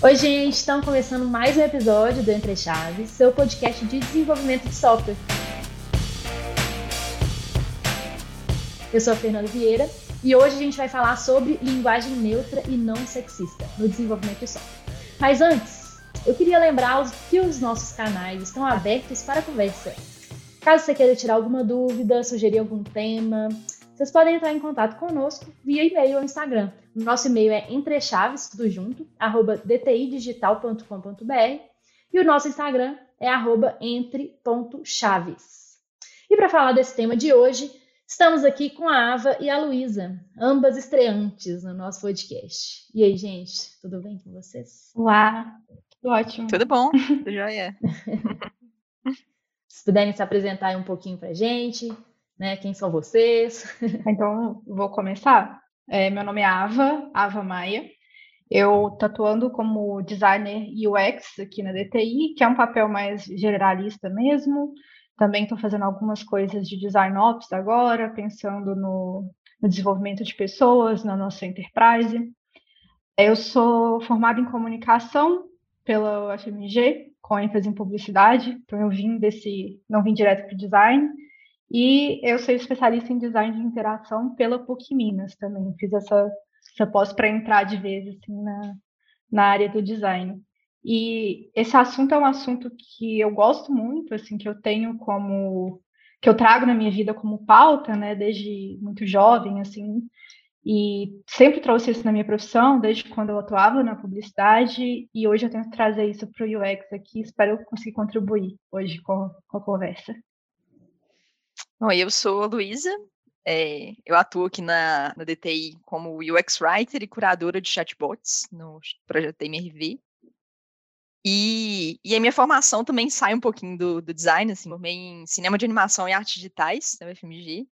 Oi, gente, estamos começando mais um episódio do Entre Chaves, seu podcast de desenvolvimento de software. Eu sou a Fernanda Vieira e hoje a gente vai falar sobre linguagem neutra e não sexista no desenvolvimento de software. Mas antes, eu queria lembrar que os nossos canais estão abertos para conversa. Caso você queira tirar alguma dúvida, sugerir algum tema, vocês podem entrar em contato conosco via e-mail ou Instagram. O nosso e-mail é entrechaves, tudo junto, arroba dtidigital.com.br e o nosso Instagram é arroba entre.chaves. E para falar desse tema de hoje, estamos aqui com a Ava e a Luísa, ambas estreantes no nosso podcast. E aí, gente, tudo bem com vocês? Olá, tudo ótimo. Tudo bom, tudo jóia. Se puderem se apresentar aí um pouquinho para gente, né? Quem são vocês? Então, vou começar. É, meu nome é Ava, Ava Maia. Eu tatuando como designer UX aqui na DTI, que é um papel mais generalista mesmo. Também estou fazendo algumas coisas de design ops agora, pensando no, no desenvolvimento de pessoas na nossa enterprise. Eu sou formada em comunicação pela UFMG, com ênfase em publicidade, então eu vim desse, não vim direto para o design, e eu sou especialista em design de interação pela PUC Minas também. Fiz essa, essa pós para entrar de vez assim, na, na área do design. E esse assunto é um assunto que eu gosto muito, assim, que eu tenho como que eu trago na minha vida como pauta, né, desde muito jovem, assim, e sempre trouxe isso na minha profissão, desde quando eu atuava na publicidade, e hoje eu tento trazer isso para o UX aqui, espero conseguir contribuir hoje com, com a conversa. Bom, eu sou a Luísa, é, eu atuo aqui na, na DTI como UX Writer e curadora de chatbots no projeto MRV. E, e a minha formação também sai um pouquinho do, do design, assim, formei em cinema de animação e artes digitais na UFMG.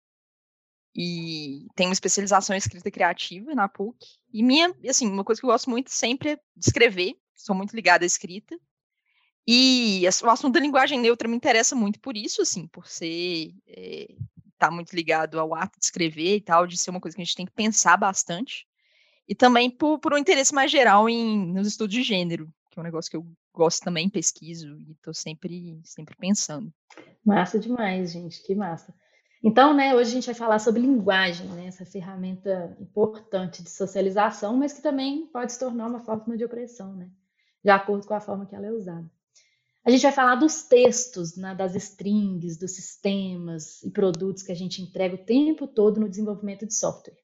E tenho uma especialização em escrita criativa na PUC. E minha, assim, uma coisa que eu gosto muito sempre é escrever, sou muito ligada à escrita. E o assunto da linguagem neutra me interessa muito por isso, assim, por ser é, tá muito ligado ao ato de escrever e tal, de ser uma coisa que a gente tem que pensar bastante. E também por, por um interesse mais geral em nos estudos de gênero, que é um negócio que eu gosto também, pesquiso e estou sempre sempre pensando. Massa demais, gente, que massa. Então, né, hoje a gente vai falar sobre linguagem, né, essa ferramenta importante de socialização, mas que também pode se tornar uma forma de opressão, né, de acordo com a forma que ela é usada. A gente vai falar dos textos, né, das strings, dos sistemas e produtos que a gente entrega o tempo todo no desenvolvimento de software.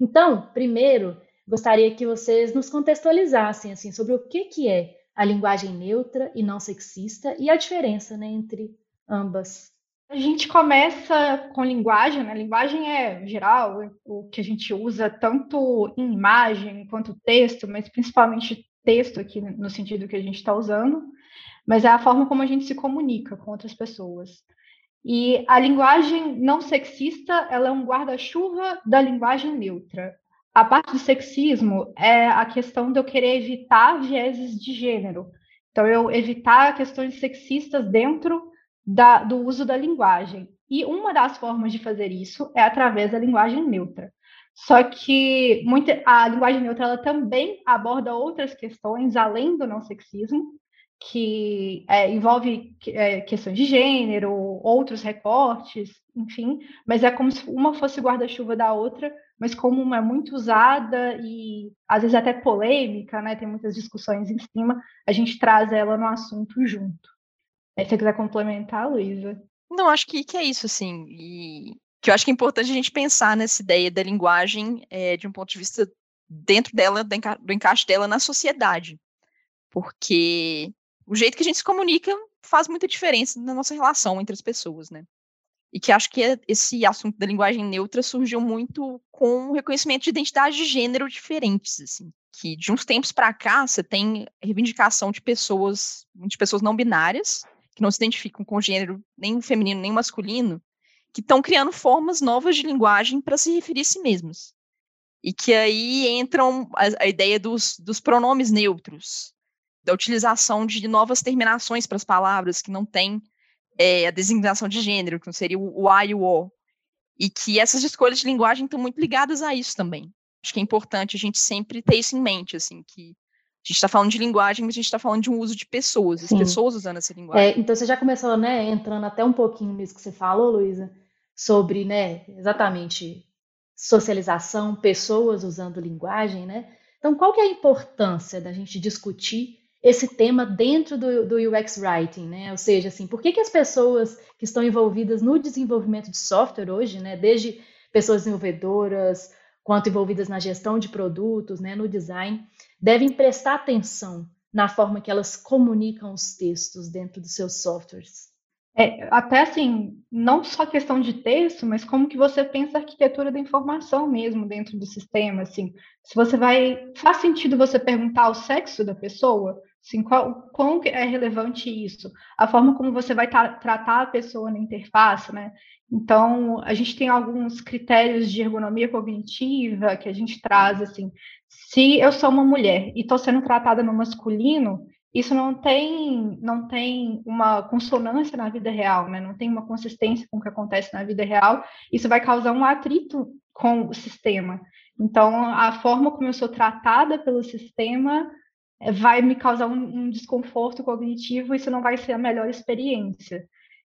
Então, primeiro, gostaria que vocês nos contextualizassem assim, sobre o que, que é a linguagem neutra e não sexista e a diferença né, entre ambas. A gente começa com linguagem, né? Linguagem é geral, o que a gente usa tanto em imagem quanto texto, mas principalmente texto aqui no sentido que a gente está usando mas é a forma como a gente se comunica com outras pessoas. E a linguagem não sexista, ela é um guarda-chuva da linguagem neutra. A parte do sexismo é a questão de eu querer evitar vieses de gênero. Então, eu evitar questões sexistas dentro da, do uso da linguagem. E uma das formas de fazer isso é através da linguagem neutra. Só que a linguagem neutra ela também aborda outras questões além do não sexismo, que é, envolve é, questões de gênero, outros recortes, enfim, mas é como se uma fosse guarda-chuva da outra, mas como uma é muito usada e às vezes até polêmica, né? Tem muitas discussões em cima, a gente traz ela no assunto junto. Aí, se você quiser complementar, Luísa. Não, acho que, que é isso, assim, e que eu acho que é importante a gente pensar nessa ideia da linguagem é, de um ponto de vista dentro dela, do encaixe dela na sociedade. Porque o jeito que a gente se comunica faz muita diferença na nossa relação entre as pessoas, né? E que acho que é, esse assunto da linguagem neutra surgiu muito com o reconhecimento de identidades de gênero diferentes, assim. Que de uns tempos para cá você tem reivindicação de pessoas, de pessoas não binárias, que não se identificam com gênero nem feminino nem masculino, que estão criando formas novas de linguagem para se referir a si mesmas. E que aí entram a, a ideia dos, dos pronomes neutros, da utilização de novas terminações para as palavras que não tem é, a designação de gênero, que não seria o, o I e o O. E que essas escolhas de linguagem estão muito ligadas a isso também. Acho que é importante a gente sempre ter isso em mente, assim, que A gente está falando de linguagem, mas a gente está falando de um uso de pessoas, as Sim. pessoas usando essa linguagem. É, então você já começou, né, entrando até um pouquinho nisso que você falou, Luísa, sobre, né, exatamente socialização, pessoas usando linguagem, né? Então, qual que é a importância da gente discutir esse tema dentro do, do UX Writing, né? Ou seja, assim, por que, que as pessoas que estão envolvidas no desenvolvimento de software hoje, né, desde pessoas desenvolvedoras, quanto envolvidas na gestão de produtos, né, no design, devem prestar atenção na forma que elas comunicam os textos dentro dos seus softwares? É, até assim, não só questão de texto, mas como que você pensa a arquitetura da informação mesmo dentro do sistema, assim. Se você vai, faz sentido você perguntar o sexo da pessoa? Assim, qual, quão é relevante isso? A forma como você vai tra tratar a pessoa na interface, né? Então, a gente tem alguns critérios de ergonomia cognitiva que a gente traz, assim. Se eu sou uma mulher e estou sendo tratada no masculino, isso não tem, não tem uma consonância na vida real, né? não tem uma consistência com o que acontece na vida real, isso vai causar um atrito com o sistema. Então, a forma como eu sou tratada pelo sistema vai me causar um, um desconforto cognitivo, isso não vai ser a melhor experiência.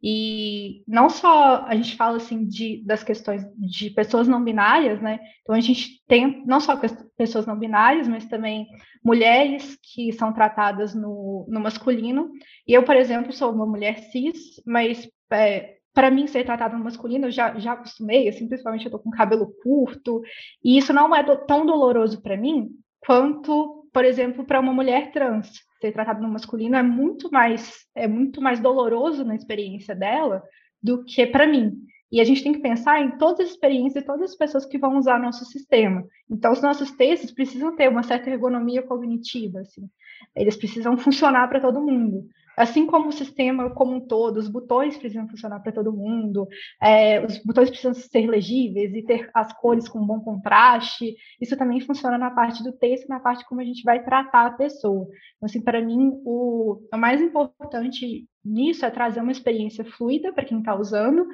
E não só a gente fala assim de, das questões de pessoas não binárias, né? Então a gente tem não só pessoas não binárias, mas também mulheres que são tratadas no, no masculino. E eu, por exemplo, sou uma mulher cis, mas é, para mim ser tratada no masculino eu já, já acostumei, assim, principalmente eu tô com cabelo curto, e isso não é do, tão doloroso para mim quanto, por exemplo, para uma mulher trans ser tratado no masculino é muito mais é muito mais doloroso na experiência dela do que para mim. E a gente tem que pensar em todas as experiências de todas as pessoas que vão usar nosso sistema. Então, os nossos textos precisam ter uma certa ergonomia cognitiva, assim. Eles precisam funcionar para todo mundo. Assim como o sistema como um todo, os botões precisam funcionar para todo mundo, é, os botões precisam ser legíveis e ter as cores com bom contraste. Isso também funciona na parte do texto, na parte como a gente vai tratar a pessoa. Então, assim, para mim, o, o mais importante nisso é trazer uma experiência fluida para quem está usando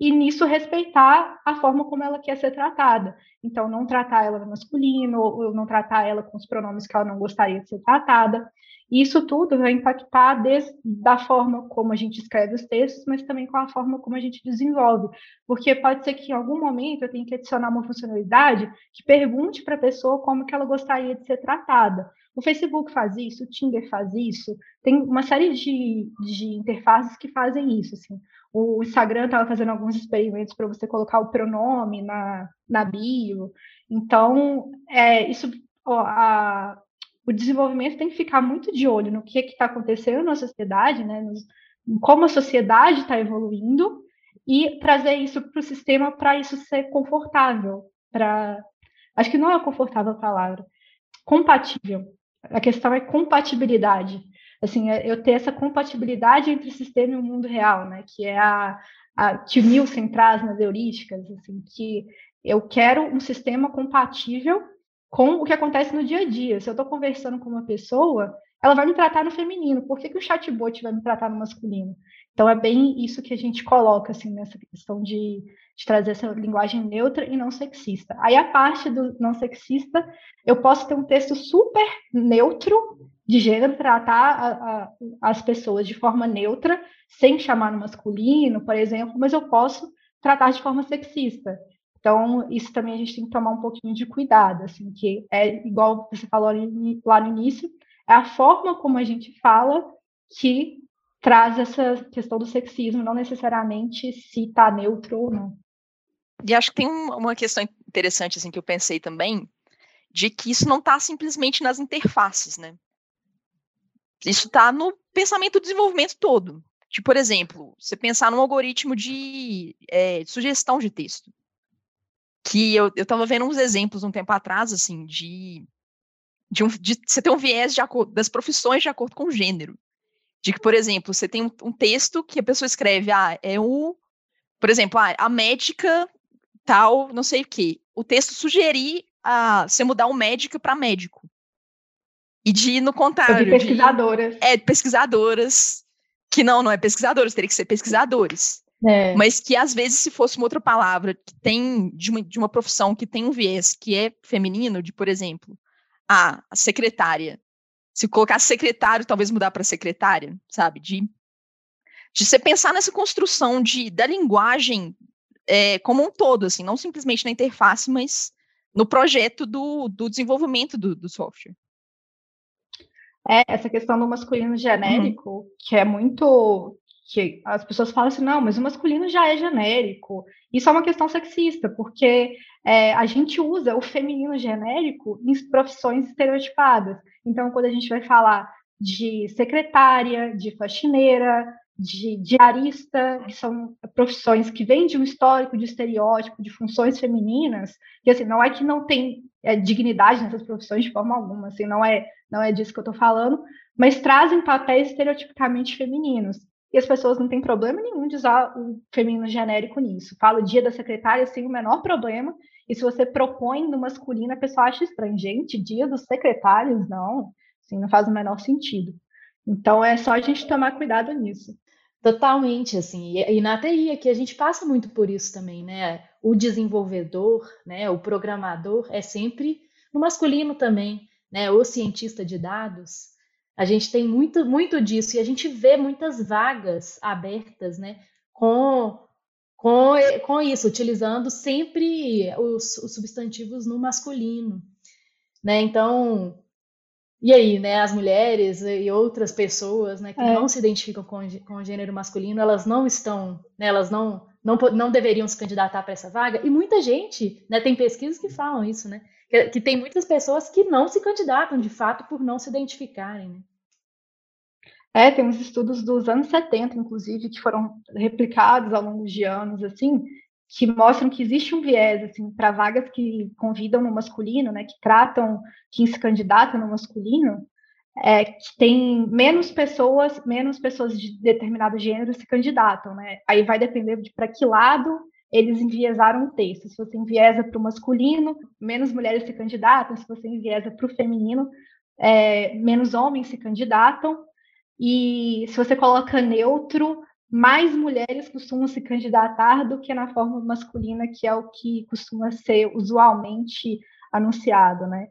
e nisso respeitar a forma como ela quer ser tratada. Então, não tratar ela no masculino, ou não tratar ela com os pronomes que ela não gostaria de ser tratada. Isso tudo vai impactar desde da forma como a gente escreve os textos, mas também com a forma como a gente desenvolve. Porque pode ser que em algum momento eu tenha que adicionar uma funcionalidade que pergunte para a pessoa como que ela gostaria de ser tratada. O Facebook faz isso, o Tinder faz isso, tem uma série de, de interfaces que fazem isso. Assim. O Instagram estava fazendo alguns experimentos para você colocar o pronome na, na bio. Então, é, isso, ó, a, o desenvolvimento tem que ficar muito de olho no que é está acontecendo na sociedade, né, nos, como a sociedade está evoluindo e trazer isso para o sistema para isso ser confortável, para acho que não é confortável a palavra, compatível. A questão é compatibilidade. Assim, é eu ter essa compatibilidade entre o sistema e o mundo real, né? Que é a, a que o Nielsen traz nas heurísticas, assim, que eu quero um sistema compatível com o que acontece no dia a dia. Se eu estou conversando com uma pessoa, ela vai me tratar no feminino. Por que, que o chatbot vai me tratar no masculino? Então é bem isso que a gente coloca assim nessa questão de, de, trazer essa linguagem neutra e não sexista. Aí a parte do não sexista, eu posso ter um texto super neutro de gênero, tratar a, a, as pessoas de forma neutra, sem chamar no masculino, por exemplo, mas eu posso tratar de forma sexista. Então, isso também a gente tem que tomar um pouquinho de cuidado, assim, que é igual você falou lá no início, é a forma como a gente fala que traz essa questão do sexismo, não necessariamente se está neutro ou não. E acho que tem uma questão interessante, assim, que eu pensei também, de que isso não está simplesmente nas interfaces, né? Isso está no pensamento do desenvolvimento todo. Tipo, por exemplo, você pensar num algoritmo de, é, sugestão de texto que eu, eu tava vendo uns exemplos um tempo atrás, assim, de, de, um, de você ter um viés de acordo, das profissões de acordo com o gênero. De que, por exemplo, você tem um, um texto que a pessoa escreve, ah, é o, por exemplo, ah, a médica tal, não sei o quê. O texto sugerir a, você mudar o médica para médico. E de, no contrário. De pesquisadoras. De, é, pesquisadoras. Que não, não é pesquisadoras, teria que ser pesquisadores. É. Mas que às vezes, se fosse uma outra palavra que tem de uma, de uma profissão que tem um viés que é feminino, de, por exemplo, a, a secretária. Se colocasse secretário, talvez mudar para secretária, sabe? De, de você pensar nessa construção de, da linguagem é, como um todo, assim, não simplesmente na interface, mas no projeto do, do desenvolvimento do, do software. É, essa questão do masculino genérico, uhum. que é muito. que as pessoas falam assim, não, mas o masculino já é genérico. Isso é uma questão sexista, porque é, a gente usa o feminino genérico em profissões estereotipadas. Então, quando a gente vai falar de secretária, de faxineira, de diarista, que são profissões que vêm de um histórico de estereótipo, de funções femininas, que assim, não é que não tem é, dignidade nessas profissões de forma alguma, assim, não é, não é disso que eu estou falando, mas trazem papéis estereotipicamente femininos. E as pessoas não têm problema nenhum de usar o feminino genérico nisso. Fala dia da secretária sem o menor problema, e se você propõe no masculino, a pessoa acha estranho. Gente, dia dos secretários, não, assim, não faz o menor sentido. Então é só a gente tomar cuidado nisso. Totalmente, assim, e, e na TI aqui a gente passa muito por isso também, né? O desenvolvedor, né, o programador é sempre no masculino também, né? O cientista de dados, a gente tem muito, muito disso e a gente vê muitas vagas abertas, né? Com, com, com isso, utilizando sempre os, os substantivos no masculino, né? Então, e aí, né, as mulheres e outras pessoas, né, que é. não se identificam com, com o gênero masculino, elas não estão, né, elas não, não, não deveriam se candidatar para essa vaga. E muita gente, né, tem pesquisas que falam isso, né, que, que, tem muitas pessoas que não se candidatam de fato por não se identificarem, né. É, tem uns estudos dos anos 70, inclusive, que foram replicados ao longo de anos, assim, que mostram que existe um viés assim para vagas que convidam no masculino, né, que tratam quem se candidata no masculino, é, que tem menos pessoas, menos pessoas de determinado gênero se candidatam, né? Aí vai depender de para que lado eles enviesaram o texto. Se você enviesa para o masculino, menos mulheres se candidatam. Se você enviesa para o feminino, é, menos homens se candidatam. E se você coloca neutro, mais mulheres costumam se candidatar do que na forma masculina, que é o que costuma ser usualmente anunciado, né?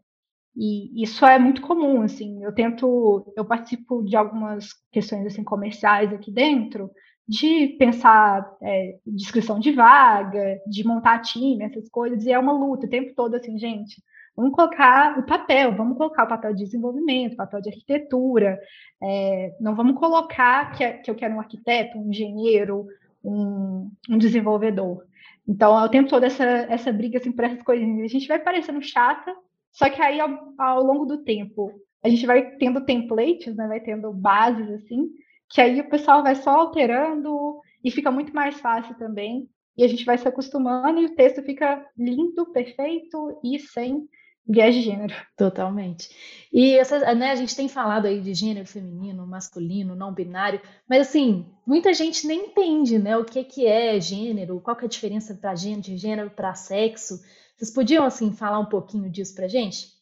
E isso é muito comum, assim. Eu tento, eu participo de algumas questões assim comerciais aqui dentro, de pensar é, descrição de vaga, de montar time, essas coisas, e é uma luta o tempo todo, assim, gente. Vamos colocar o papel, vamos colocar o papel de desenvolvimento, papel de arquitetura. É, não vamos colocar que, que, eu quero um arquiteto, um engenheiro, um, um desenvolvedor. Então, é o tempo todo essa, essa briga assim, por essas coisinhas. A gente vai parecendo chata, só que aí, ao, ao longo do tempo, a gente vai tendo templates, né, vai tendo bases, assim, que aí o pessoal vai só alterando e fica muito mais fácil também. E a gente vai se acostumando e o texto fica lindo, perfeito e sem viés de gênero. Totalmente. E essa, né, a gente tem falado aí de gênero feminino, masculino, não binário, mas assim, muita gente nem entende, né, o que que é gênero, qual que é a diferença para gênero, de gênero para sexo. Vocês podiam assim falar um pouquinho disso pra gente?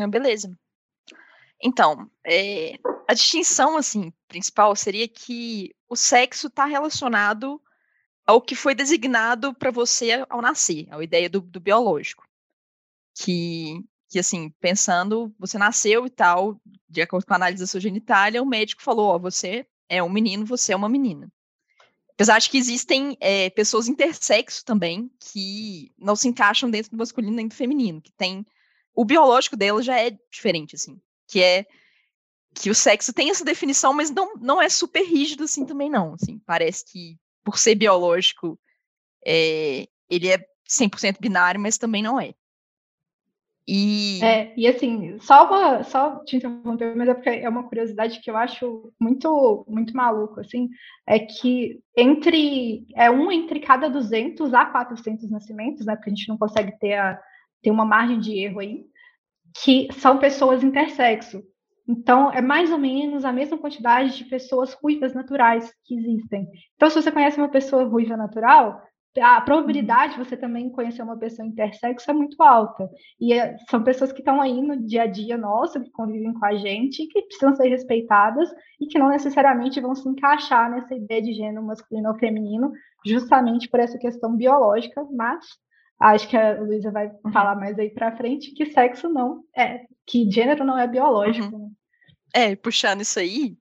Ah, beleza. Então, é, a distinção assim principal seria que o sexo está relacionado ao que foi designado para você ao nascer, a ideia do, do, biológico. Que, que, assim, pensando, você nasceu e tal, de acordo com a análise da sua genitália, o médico falou: Ó, você é um menino, você é uma menina. Apesar de que existem é, pessoas intersexo também que não se encaixam dentro do masculino nem do feminino, que tem. O biológico dela já é diferente, assim, que é que o sexo tem essa definição, mas não, não é super rígido assim também não, assim, parece que por ser biológico, é, ele é 100% binário, mas também não é. E... É, e assim, só, uma, só te interromper, mas é porque é uma curiosidade que eu acho muito, muito maluco, assim, é que entre, é um entre cada 200 a 400 nascimentos, né, porque a gente não consegue ter, a, ter uma margem de erro aí, que são pessoas intersexo. Então, é mais ou menos a mesma quantidade de pessoas ruivas naturais que existem. Então, se você conhece uma pessoa ruiva natural, a probabilidade de você também conhecer uma pessoa intersexo é muito alta. E é, são pessoas que estão aí no dia a dia nosso, que convivem com a gente, que precisam ser respeitadas e que não necessariamente vão se encaixar nessa ideia de gênero masculino ou feminino, justamente por essa questão biológica, mas acho que a Luísa vai uhum. falar mais aí para frente, que sexo não é, que gênero não é biológico. Uhum. É, puxando isso aí,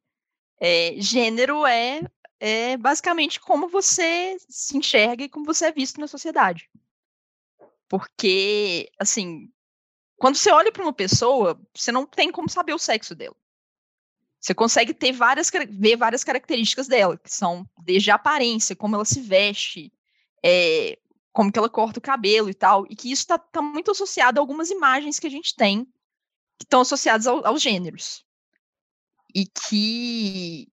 é, gênero é, é basicamente como você se enxerga e como você é visto na sociedade. Porque, assim, quando você olha para uma pessoa, você não tem como saber o sexo dela. Você consegue ter várias, ver várias características dela, que são desde a aparência, como ela se veste, é, como que ela corta o cabelo e tal, e que isso está tá muito associado a algumas imagens que a gente tem que estão associadas ao, aos gêneros. E que,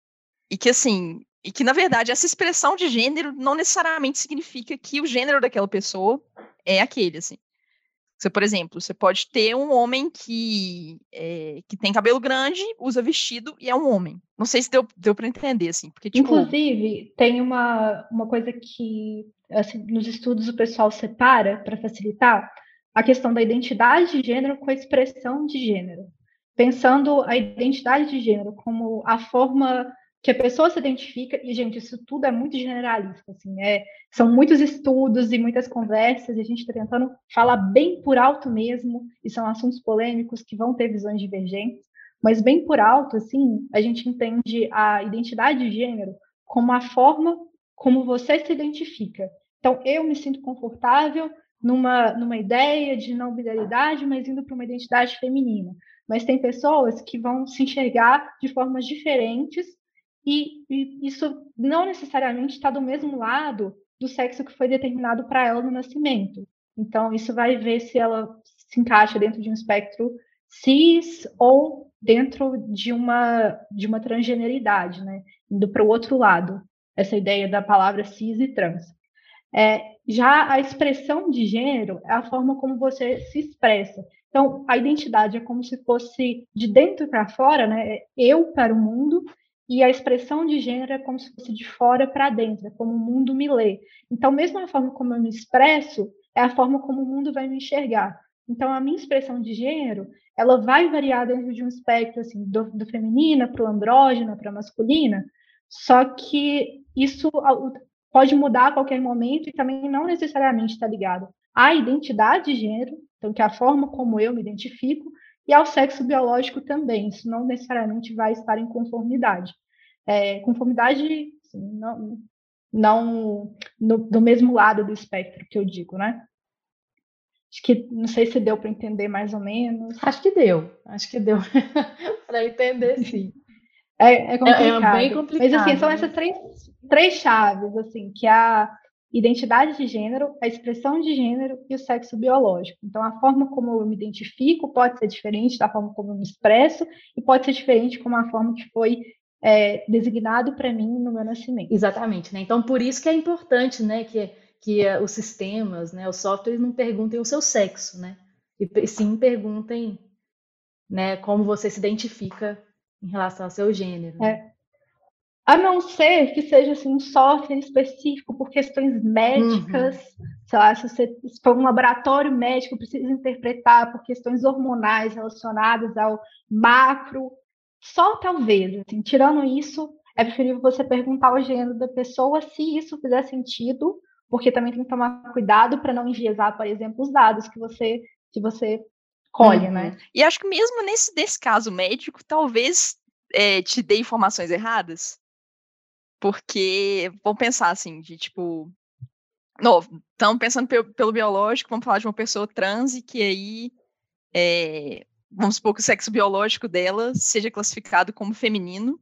e que, assim, e que, na verdade, essa expressão de gênero não necessariamente significa que o gênero daquela pessoa é aquele, assim. Você, por exemplo, você pode ter um homem que, é, que tem cabelo grande, usa vestido e é um homem. Não sei se deu, deu para entender, assim. Porque, tipo... Inclusive, tem uma, uma coisa que assim, nos estudos o pessoal separa para facilitar a questão da identidade de gênero com a expressão de gênero. Pensando a identidade de gênero como a forma que a pessoa se identifica, e, gente, isso tudo é muito generalista, assim, é, são muitos estudos e muitas conversas, e a gente está tentando falar bem por alto mesmo, e são assuntos polêmicos que vão ter visões divergentes, mas bem por alto, assim, a gente entende a identidade de gênero como a forma como você se identifica. Então, eu me sinto confortável numa, numa ideia de não binaridade, mas indo para uma identidade feminina. Mas tem pessoas que vão se enxergar de formas diferentes e, e isso não necessariamente está do mesmo lado do sexo que foi determinado para ela no nascimento. Então, isso vai ver se ela se encaixa dentro de um espectro cis ou dentro de uma, de uma transgeneridade, né? Indo para o outro lado, essa ideia da palavra cis e trans. É, já a expressão de gênero é a forma como você se expressa. Então, a identidade é como se fosse de dentro para fora, né? É eu para o mundo, e a expressão de gênero é como se fosse de fora para dentro, é como o mundo me lê. Então, mesmo a forma como eu me expresso, é a forma como o mundo vai me enxergar. Então, a minha expressão de gênero, ela vai variar dentro de um espectro, assim, do, do feminina para o andrógena, para masculina, só que isso pode mudar a qualquer momento e também não necessariamente está ligado à identidade de gênero, então, que é a forma como eu me identifico, e ao sexo biológico também. Isso não necessariamente vai estar em conformidade. É, conformidade, assim, não, não no, do mesmo lado do espectro que eu digo, né? Acho que não sei se deu para entender mais ou menos. Acho que deu, acho que deu para entender, sim. É, é, complicado. É, é, bem complicado. Mas assim, são essas três, três chaves, assim, que a identidade de gênero, a expressão de gênero e o sexo biológico. Então, a forma como eu me identifico pode ser diferente da forma como eu me expresso e pode ser diferente como a forma que foi é, designado para mim no meu nascimento. Exatamente, né? Então, por isso que é importante, né, que, que uh, os sistemas, né, os softwares não perguntem o seu sexo, né? E sim perguntem, né, como você se identifica em relação ao seu gênero. Né? A não ser que seja assim, um software específico por questões médicas, uhum. sei lá, se você se for um laboratório médico precisa interpretar por questões hormonais relacionadas ao macro, só talvez, assim, tirando isso, é preferível você perguntar o gênero da pessoa se isso fizer sentido, porque também tem que tomar cuidado para não enviesar, por exemplo, os dados que você que você colhe, né? uhum. né? E acho que mesmo nesse, nesse caso médico, talvez é, te dê informações erradas. Porque, vamos pensar assim, de tipo. Estamos pensando pelo, pelo, biológico, vamos falar de uma pessoa trans e que aí. É, vamos supor que o sexo biológico dela seja classificado como feminino,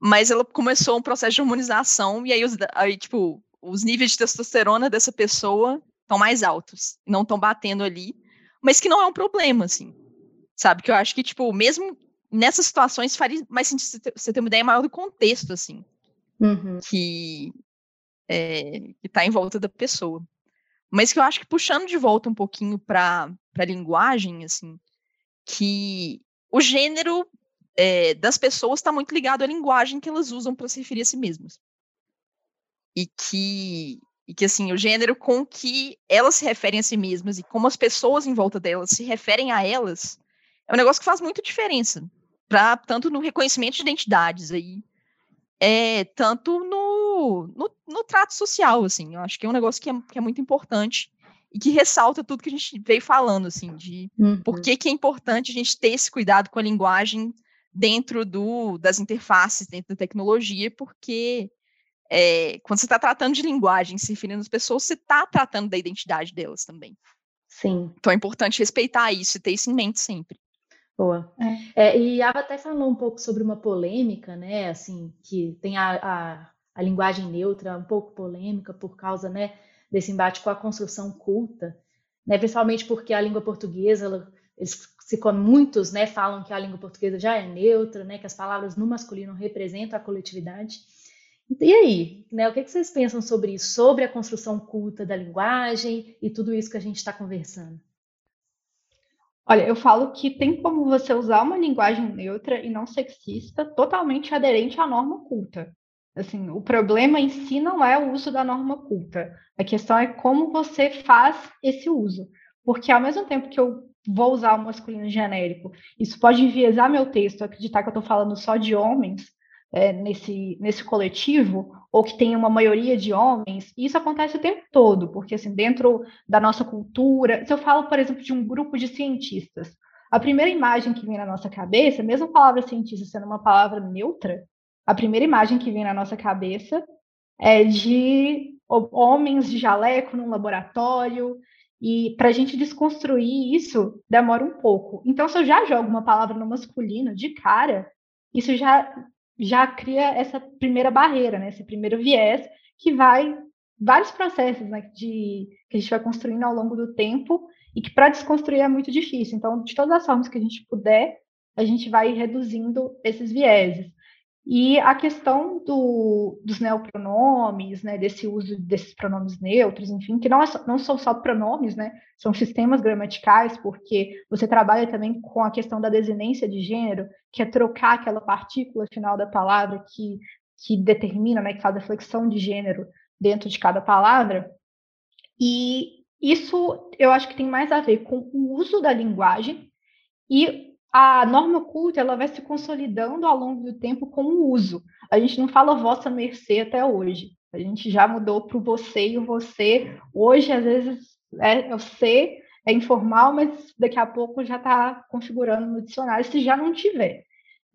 mas ela começou um processo de hormonização e aí, os, aí tipo, os níveis de testosterona dessa pessoa estão mais altos, não estão batendo ali, mas que não é um problema, assim, sabe? Que eu acho que, tipo, mesmo nessas situações faria mais sentido você ter uma ideia maior do contexto, assim uhum. que é, está em volta da pessoa. Mas que eu acho que puxando de volta um pouquinho para a linguagem, assim, que o gênero é, das pessoas está muito ligado à linguagem que elas usam para se referir a si mesmas. E que, e que, assim, o gênero com que elas se referem a si mesmas e como as pessoas em volta delas se referem a elas é um negócio que faz muita diferença, pra, tanto no reconhecimento de identidades aí, é, tanto no, no, no, trato social, assim. Eu acho que é um negócio que é, que é muito importante e que ressalta tudo que a gente veio falando, assim, de uhum. por que, que é importante a gente ter esse cuidado com a linguagem dentro do, das interfaces, dentro da tecnologia, porque é, quando você está tratando de linguagem, se referindo às pessoas, você está tratando da identidade delas também. Sim. Então é importante respeitar isso e ter isso em mente sempre. Boa. É. É, e a Ava até falou um pouco sobre uma polêmica, né? Assim, que tem a, a, a linguagem neutra um pouco polêmica por causa, né, desse embate com a construção culta, né? Principalmente porque a língua portuguesa, ela, eles se muitos, né, falam que a língua portuguesa já é neutra, né? Que as palavras no masculino representam a coletividade. E aí, né, o que, que vocês pensam sobre isso, sobre a construção culta da linguagem e tudo isso que a gente está conversando? Olha, eu falo que tem como você usar uma linguagem neutra e não sexista totalmente aderente à norma culta. Assim, o problema em si não é o uso da norma culta. A questão é como você faz esse uso. Porque ao mesmo tempo que eu vou usar o masculino genérico, isso pode enviesar meu texto, acreditar que eu estou falando só de homens, é, nesse, nesse coletivo, ou que tem uma maioria de homens, isso acontece o tempo todo, porque assim, dentro da nossa cultura, se eu falo, por exemplo, de um grupo de cientistas, a primeira imagem que vem na nossa cabeça, mesmo a palavra cientista sendo uma palavra neutra, a primeira imagem que vem na nossa cabeça é de homens de jaleco num laboratório, e para a gente desconstruir isso demora um pouco. Então, se eu já jogo uma palavra no masculino de cara, isso já já cria essa primeira barreira, né? Esse primeiro viés que vai vários processos né, de, que a gente vai construindo ao longo do tempo e que para desconstruir é muito difícil. Então, de todas as formas que a gente puder, a gente vai reduzindo esses vieses. E a questão do, dos neopronomes, né, desse uso desses pronomes neutros, enfim, que não, é só, não são só pronomes, né, são sistemas gramaticais, porque você trabalha também com a questão da desinência de gênero, que é trocar aquela partícula final da palavra que, que determina, né, que faz a flexão de gênero dentro de cada palavra. E isso eu acho que tem mais a ver com o uso da linguagem e a norma culta ela vai se consolidando ao longo do tempo com o uso. A gente não fala vossa mercê até hoje. A gente já mudou para o você e o você. Hoje, às vezes, é, o ser é informal, mas daqui a pouco já está configurando no dicionário, se já não tiver.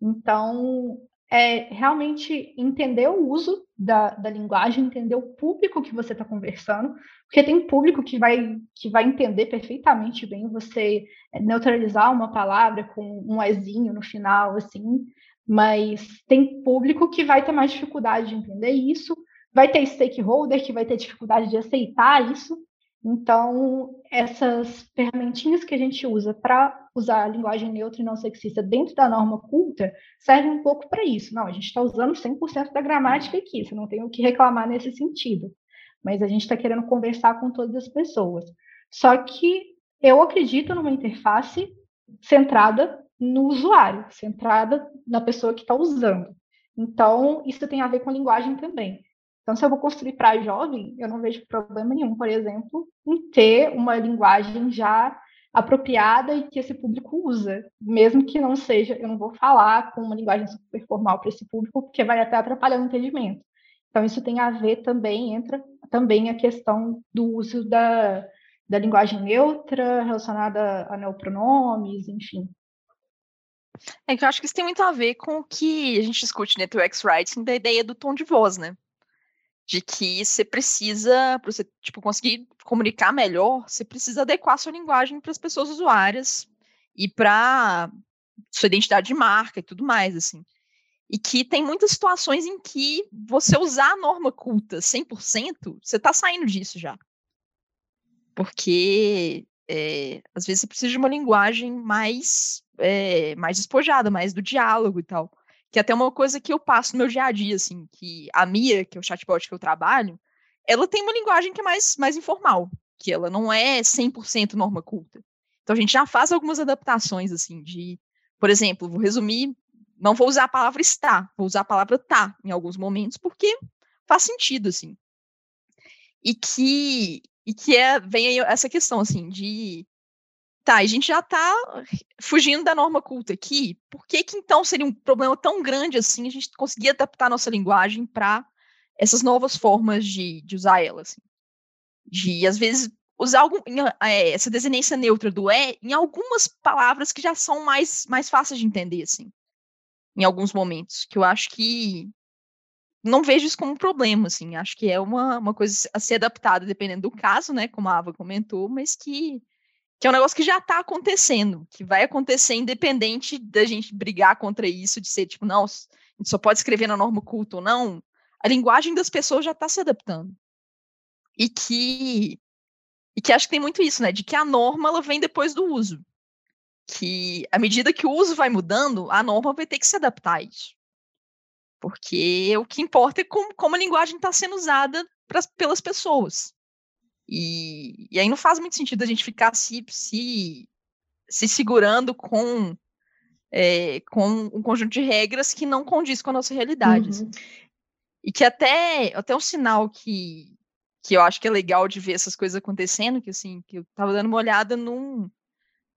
Então, é realmente entender o uso da, da linguagem, entender o público que você está conversando, porque tem público que vai, que vai entender perfeitamente bem você neutralizar uma palavra com um ezinho no final, assim, mas tem público que vai ter mais dificuldade de entender isso, vai ter stakeholder que vai ter dificuldade de aceitar isso, então, essas ferramentinhas que a gente usa para usar a linguagem neutra e não sexista dentro da norma culta servem um pouco para isso. Não, a gente está usando 100% da gramática aqui, você não tem o que reclamar nesse sentido. Mas a gente está querendo conversar com todas as pessoas. Só que eu acredito numa interface centrada no usuário, centrada na pessoa que está usando. Então, isso tem a ver com linguagem também. Então, se eu vou construir para jovem, eu não vejo problema nenhum, por exemplo, em ter uma linguagem já apropriada e que esse público usa, mesmo que não seja, eu não vou falar com uma linguagem super formal para esse público, porque vai até atrapalhar o entendimento. Então, isso tem a ver também, entra também a questão do uso da, da linguagem neutra relacionada a neopronomes, enfim. É que eu acho que isso tem muito a ver com o que a gente discute no UX-Writing, da ideia do tom de voz, né? De que você precisa, para você tipo, conseguir comunicar melhor, você precisa adequar sua linguagem para as pessoas usuárias e para sua identidade de marca e tudo mais, assim. E que tem muitas situações em que você usar a norma culta 100%, você está saindo disso já. Porque é, às vezes você precisa de uma linguagem mais, é, mais despojada, mais do diálogo e tal que é até uma coisa que eu passo no meu dia a dia, assim, que a Mia, que é o chatbot que eu trabalho, ela tem uma linguagem que é mais, mais informal, que ela não é 100% norma culta. Então a gente já faz algumas adaptações, assim, de, por exemplo, vou resumir, não vou usar a palavra está, vou usar a palavra tá em alguns momentos, porque faz sentido, assim. E que, e que é, vem aí essa questão, assim, de tá, a gente já está fugindo da norma culta aqui, por que que então seria um problema tão grande assim a gente conseguir adaptar nossa linguagem para essas novas formas de, de usar ela, assim? De, às vezes, usar algum, é, essa desinência neutra do é em algumas palavras que já são mais, mais fáceis de entender, assim, em alguns momentos, que eu acho que não vejo isso como um problema, assim, acho que é uma, uma coisa a ser adaptada dependendo do caso, né, como a Ava comentou, mas que, que é um negócio que já está acontecendo, que vai acontecer independente da gente brigar contra isso, de ser tipo, não, a gente só pode escrever na norma culta ou não, a linguagem das pessoas já está se adaptando. E que e que acho que tem muito isso, né? De que a norma ela vem depois do uso. Que à medida que o uso vai mudando, a norma vai ter que se adaptar a isso. Porque o que importa é como, como a linguagem está sendo usada pra, pelas pessoas. E, e, aí não faz muito sentido a gente ficar se, se, se segurando com, é, com um conjunto de regras que não condiz com a nossa realidade. Assim. Uhum. E que até, até um sinal que, que eu acho que é legal de ver essas coisas acontecendo, que assim, que eu estava dando uma olhada num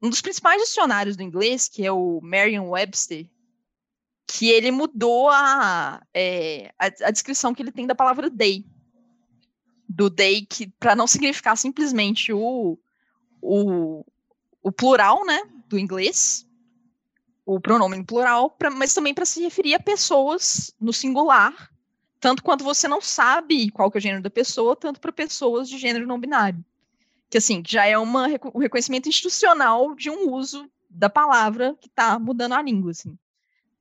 um dos principais dicionários do inglês, que é o Merriam-Webster, que ele mudou a, é, a, a, descrição que ele tem da palavra day. Do day, que para não significar simplesmente o, o, o plural, né, do inglês, o pronome plural, pra, mas também para se referir a pessoas no singular, tanto quanto você não sabe qual que é o gênero da pessoa, tanto para pessoas de gênero não binário. Que assim, já é uma, um reconhecimento institucional de um uso da palavra que está mudando a língua, assim.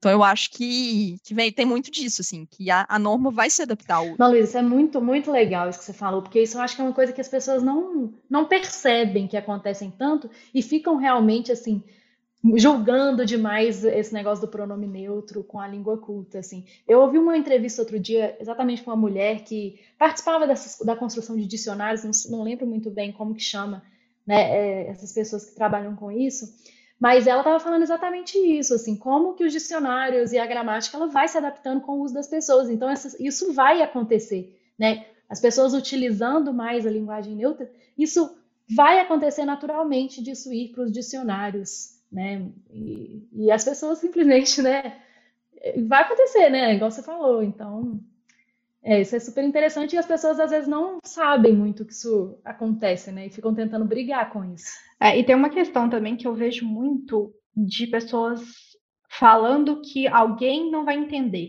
Então eu acho que, que vem, tem muito disso, assim, que a, a norma vai se adaptar ao. Não, Luiz, isso é muito, muito legal isso que você falou, porque isso eu acho que é uma coisa que as pessoas não, não percebem que acontecem tanto e ficam realmente assim julgando demais esse negócio do pronome neutro com a língua culta, assim. Eu ouvi uma entrevista outro dia, exatamente com uma mulher que participava da construção de dicionários, não, não, lembro muito bem como que chama, né, é, essas pessoas que trabalham com isso, mas ela estava falando exatamente isso, assim, como que os dicionários e a gramática ela vai se adaptando com o uso das pessoas. Então isso vai acontecer, né? As pessoas utilizando mais a linguagem neutra, isso vai acontecer naturalmente disso ir para os dicionários né? E, e as pessoas simplesmente, né? Vai acontecer, né? Igual você falou. Então, é, isso é super interessante e as pessoas às vezes não sabem muito que isso acontece, né? E ficam tentando brigar com isso. É, e tem uma questão também que eu vejo muito de pessoas falando que alguém não vai entender.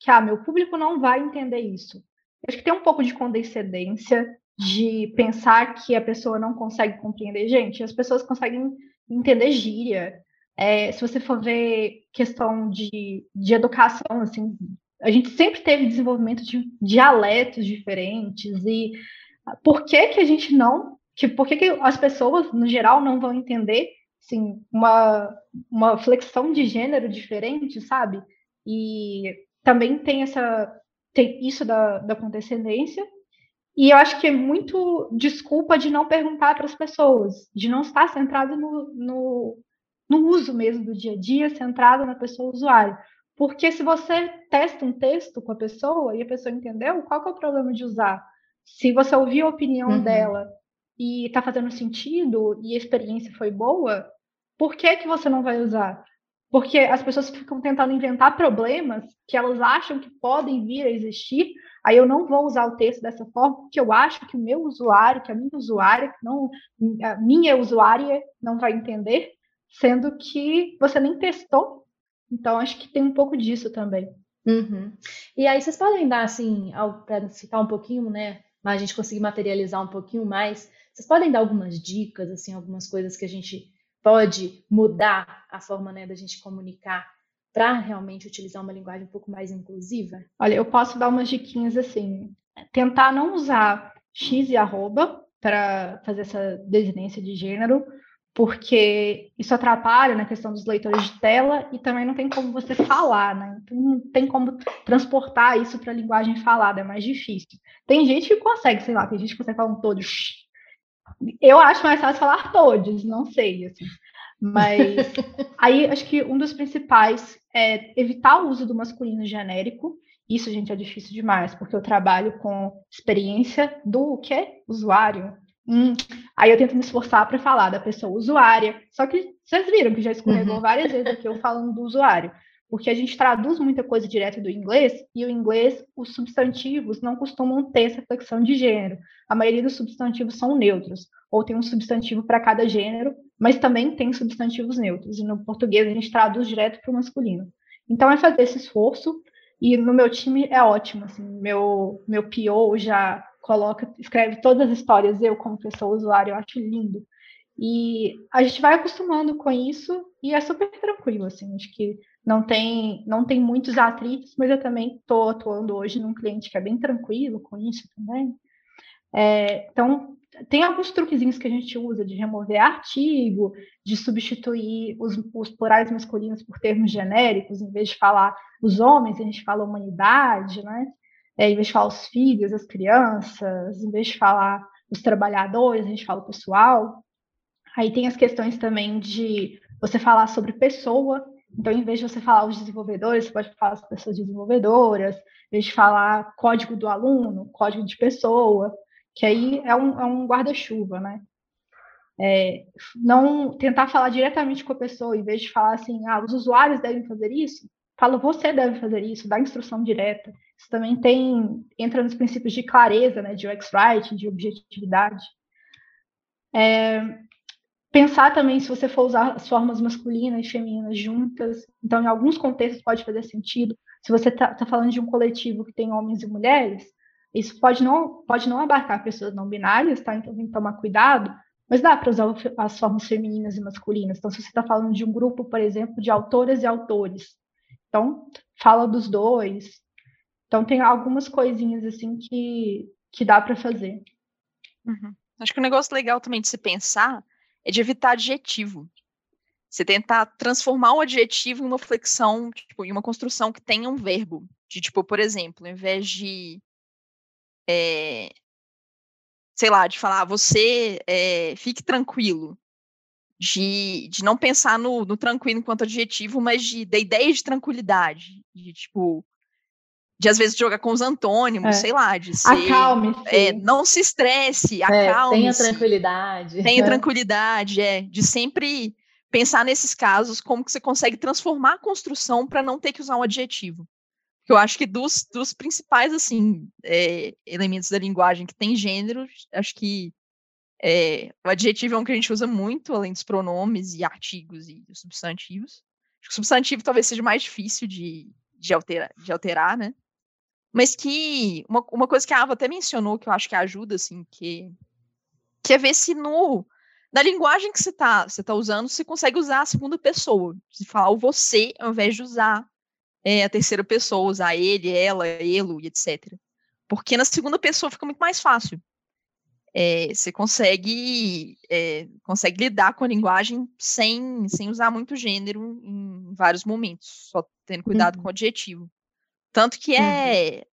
Que, ah, meu público não vai entender isso. Eu acho que tem um pouco de condescendência de pensar que a pessoa não consegue compreender. Gente, as pessoas conseguem entender gíria. É, se você for ver questão de, de educação, assim, a gente sempre teve desenvolvimento de dialetos diferentes e por que que a gente não, que por que, que as pessoas no geral não vão entender, assim, uma, uma flexão de gênero diferente, sabe? E também tem essa tem isso da, da condescendência e eu acho que é muito desculpa de não perguntar para as pessoas, de não estar centrado no, no, no, uso mesmo do dia a dia, centrado na pessoa usuária. Porque se você testa um texto com a pessoa e a pessoa entendeu, qual é o problema de usar? Se você ouviu a opinião uhum. dela e está fazendo sentido e a experiência foi boa, por que, que você não vai usar? Porque as pessoas ficam tentando inventar problemas que elas acham que podem vir a existir Aí eu não vou usar o texto dessa forma, porque eu acho que o meu usuário, que a minha usuária, não, a minha usuária não vai entender, sendo que você nem testou. Então, acho que tem um pouco disso também. Uhum. E aí, vocês podem dar, assim, para ficar um pouquinho, né, a gente conseguir materializar um pouquinho mais, vocês podem dar algumas dicas, assim, algumas coisas que a gente pode mudar a forma, né, da gente comunicar para realmente utilizar uma linguagem um pouco mais inclusiva? Olha, eu posso dar umas diquinhas assim. Tentar não usar X e arroba para fazer essa desinência de gênero, porque isso atrapalha na questão dos leitores de tela e também não tem como você falar, né? Então, não tem como transportar isso para a linguagem falada, é mais difícil. Tem gente que consegue, sei lá, tem gente que consegue falar um todos. Eu acho mais fácil falar todos, não sei, assim. Mas aí acho que um dos principais é evitar o uso do masculino genérico. Isso, gente, é difícil demais, porque eu trabalho com experiência do quê? Usuário. Hum. Aí eu tento me esforçar para falar da pessoa usuária. Só que vocês viram que já escorregou uhum. várias vezes aqui eu falando do usuário. porque a gente traduz muita coisa direto do inglês, e o inglês, os substantivos não costumam ter essa flexão de gênero. A maioria dos substantivos são neutros, ou tem um substantivo para cada gênero, mas também tem substantivos neutros, e no português a gente traduz direto para o masculino. Então é fazer esse esforço, e no meu time é ótimo, assim, meu, meu PO já coloca, escreve todas as histórias, eu como pessoa usuária, eu acho lindo. E a gente vai acostumando com isso e é super tranquilo, assim, acho que não tem, não tem muitos atritos, mas eu também estou atuando hoje num cliente que é bem tranquilo com isso também. É, então, tem alguns truquezinhos que a gente usa de remover artigo, de substituir os, os plurais masculinos por termos genéricos, em vez de falar os homens, a gente fala humanidade, né? É, em vez de falar os filhos, as crianças, em vez de falar os trabalhadores, a gente fala o pessoal. Aí tem as questões também de você falar sobre pessoa, então, em vez de você falar os desenvolvedores, você pode falar as pessoas desenvolvedoras, em vez de falar código do aluno, código de pessoa, que aí é um, é um guarda-chuva, né? É, não tentar falar diretamente com a pessoa, em vez de falar assim, ah, os usuários devem fazer isso, fala você deve fazer isso, dá instrução direta. Isso também tem entra nos princípios de clareza, né, de UX writing, de objetividade. É, pensar também se você for usar as formas masculinas e femininas juntas. Então, em alguns contextos pode fazer sentido. Se você está tá falando de um coletivo que tem homens e mulheres, isso pode não, pode não abarcar pessoas não binárias, tá? Então tem que tomar cuidado, mas dá para usar as formas femininas e masculinas. Então, se você está falando de um grupo, por exemplo, de autoras e autores, então fala dos dois. Então tem algumas coisinhas assim que, que dá para fazer. Uhum. Acho que um negócio legal também de se pensar é de evitar adjetivo. Você tentar transformar um adjetivo em uma flexão, tipo, em uma construção que tenha um verbo. De, tipo, por exemplo, ao invés de é, sei lá, de falar, você é, fique tranquilo, de, de não pensar no, no tranquilo enquanto adjetivo, mas de, da ideia de tranquilidade, de tipo, de às vezes jogar com os antônimos, é. sei lá, de ser, acalme é, não se estresse, acalme tenha tranquilidade, tenha tranquilidade, é, de sempre pensar nesses casos como que você consegue transformar a construção para não ter que usar um adjetivo. Eu acho que dos, dos principais, assim, é, elementos da linguagem que tem gênero, acho que é, o adjetivo é um que a gente usa muito, além dos pronomes e artigos e substantivos. Acho que o substantivo talvez seja mais difícil de, de, alterar, de alterar, né? Mas que uma, uma coisa que a Ava até mencionou, que eu acho que ajuda, assim, que, que é ver se no, na linguagem que você está você tá usando, você consegue usar a segunda pessoa. Se falar o você, ao invés de usar é, a terceira pessoa, usar ele, ela, ele etc. Porque na segunda pessoa fica muito mais fácil. É, você consegue, é, consegue lidar com a linguagem sem, sem usar muito gênero em vários momentos, só tendo cuidado uhum. com o adjetivo. Tanto que é,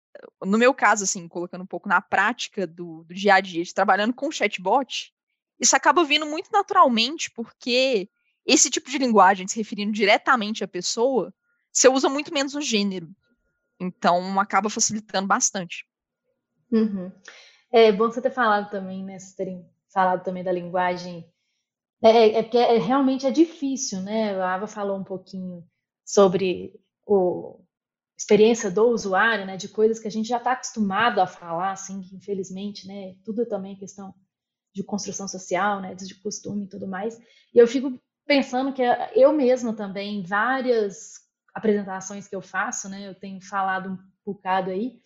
uhum. no meu caso, assim, colocando um pouco na prática do, do dia a dia, de trabalhando com chatbot, isso acaba vindo muito naturalmente, porque esse tipo de linguagem, se referindo diretamente à pessoa, você usa muito menos o gênero. Então, acaba facilitando bastante. Uhum. É bom você ter falado também, né? Vocês terem falado também da linguagem. É, é, é porque é, realmente é difícil, né? A Ava falou um pouquinho sobre o experiência do usuário, né? De coisas que a gente já está acostumado a falar, assim, que infelizmente, né? Tudo também é questão de construção social, né? De costume e tudo mais. E eu fico pensando que eu mesma também, várias apresentações que eu faço, né? Eu tenho falado um bocado aí.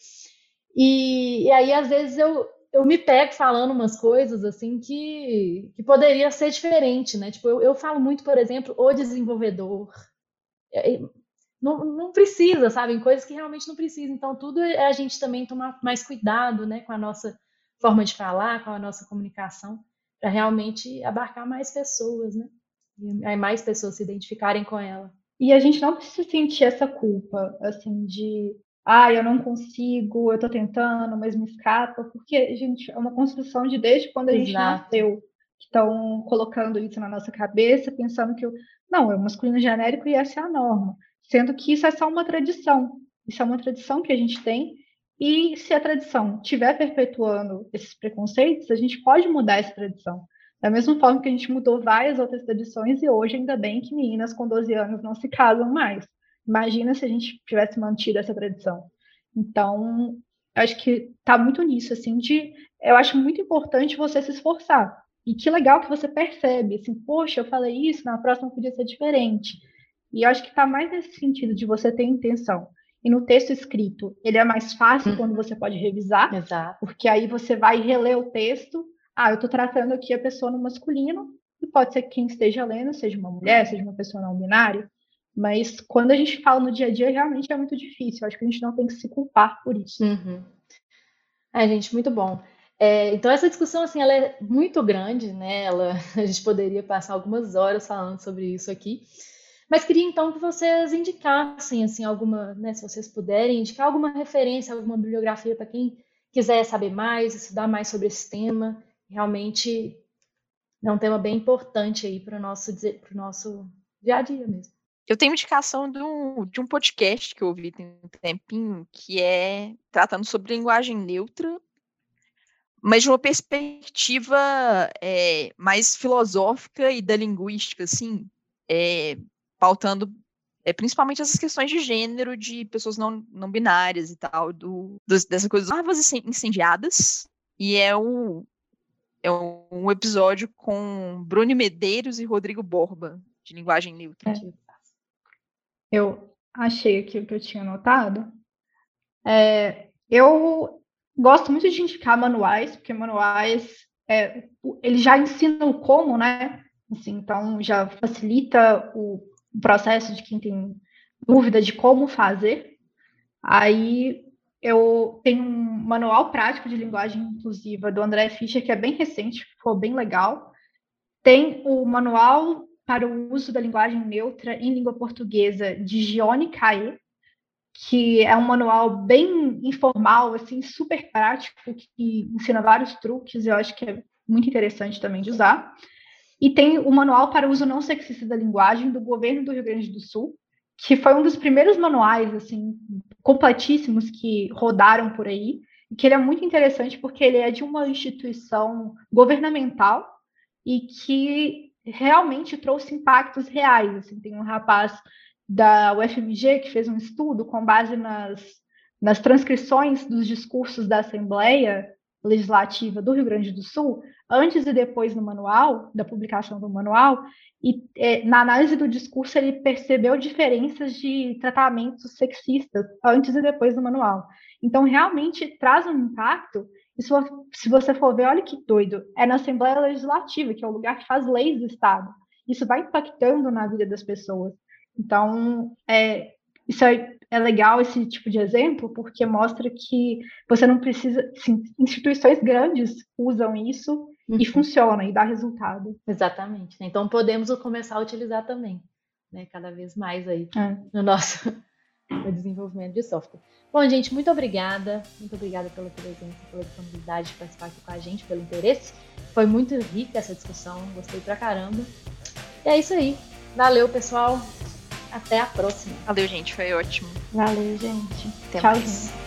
E, e aí, às vezes, eu, eu me pego falando umas coisas assim que, que poderia ser diferente, né? Tipo, eu, eu falo muito, por exemplo, o desenvolvedor. É, não, não precisa, sabe? Em coisas que realmente não precisa. Então, tudo é a gente também tomar mais cuidado, né? Com a nossa forma de falar, com a nossa comunicação, para realmente abarcar mais pessoas, né? E mais pessoas se identificarem com ela. E a gente não precisa sentir essa culpa, assim, de ah, eu não consigo, eu estou tentando, mas me escapa, porque, gente, é uma construção de desde quando a gente Exato. nasceu, que estão colocando isso na nossa cabeça, pensando que não, é o masculino genérico e essa é a norma, sendo que isso é só uma tradição, isso é uma tradição que a gente tem, e se a tradição estiver perpetuando esses preconceitos, a gente pode mudar essa tradição. Da mesma forma que a gente mudou várias outras tradições e hoje ainda bem que meninas com 12 anos não se casam mais. Imagina se a gente tivesse mantido essa tradição. Então, acho que está muito nisso, assim, de eu acho muito importante você se esforçar. E que legal que você percebe, assim, poxa, eu falei isso, na próxima podia ser diferente. E eu acho que está mais nesse sentido de você ter intenção. E no texto escrito, ele é mais fácil hum. quando você pode revisar, Exato. porque aí você vai reler o texto. Ah, eu estou tratando aqui a pessoa no masculino, e pode ser que quem esteja lendo seja uma mulher, seja uma pessoa não binária. Mas quando a gente fala no dia a dia, realmente é muito difícil. Acho que a gente não tem que se culpar por isso. Uhum. É, gente, muito bom. É, então essa discussão assim, ela é muito grande, né? Ela, a gente poderia passar algumas horas falando sobre isso aqui. Mas queria então que vocês indicassem assim alguma, né, se vocês puderem, indicar alguma referência, alguma bibliografia para quem quiser saber mais, estudar mais sobre esse tema. Realmente é um tema bem importante aí para o nosso, nosso dia a dia mesmo. Eu tenho indicação de um, de um podcast que eu ouvi tem um tempinho, que é tratando sobre linguagem neutra, mas de uma perspectiva é, mais filosófica e da linguística, assim, é, pautando é, principalmente essas questões de gênero de pessoas não, não binárias e tal, do, dos, dessa coisa das armas incendiadas, e é um, é um episódio com Bruno Medeiros e Rodrigo Borba, de linguagem neutra. É. Eu achei aqui o que eu tinha anotado. É, eu gosto muito de indicar manuais, porque manuais é, ele já ensina o como, né? Assim, então já facilita o processo de quem tem dúvida de como fazer. Aí eu tenho um manual prático de linguagem inclusiva do André Fischer, que é bem recente, ficou bem legal. Tem o manual para o uso da linguagem neutra em língua portuguesa de Gione Caê, que é um manual bem informal, assim, super prático, que ensina vários truques, eu acho que é muito interessante também de usar. E tem o manual para o uso não sexista da linguagem do governo do Rio Grande do Sul, que foi um dos primeiros manuais, assim, completíssimos que rodaram por aí, e que ele é muito interessante porque ele é de uma instituição governamental e que realmente trouxe impactos reais. Assim, tem um rapaz da UFMG que fez um estudo com base nas, nas transcrições dos discursos da Assembleia Legislativa do Rio Grande do Sul, antes e depois no manual, da publicação do manual, e é, na análise do discurso ele percebeu diferenças de tratamentos sexistas antes e depois do manual. Então, realmente traz um impacto se você for ver, olha que doido, é na Assembleia Legislativa, que é o lugar que faz leis do Estado. Isso vai impactando na vida das pessoas. Então, é, isso é, é legal, esse tipo de exemplo, porque mostra que você não precisa. Assim, instituições grandes usam isso uhum. e funciona, e dá resultado. Exatamente. Então, podemos começar a utilizar também, né, cada vez mais aí é. no nosso desenvolvimento de software. Bom, gente, muito obrigada. Muito obrigada pela presença, pela disponibilidade de participar aqui com a gente, pelo interesse. Foi muito rica essa discussão, gostei pra caramba. E é isso aí. Valeu, pessoal. Até a próxima. Valeu, gente. Foi ótimo. Valeu, gente. Até Tchau, mais. Gente.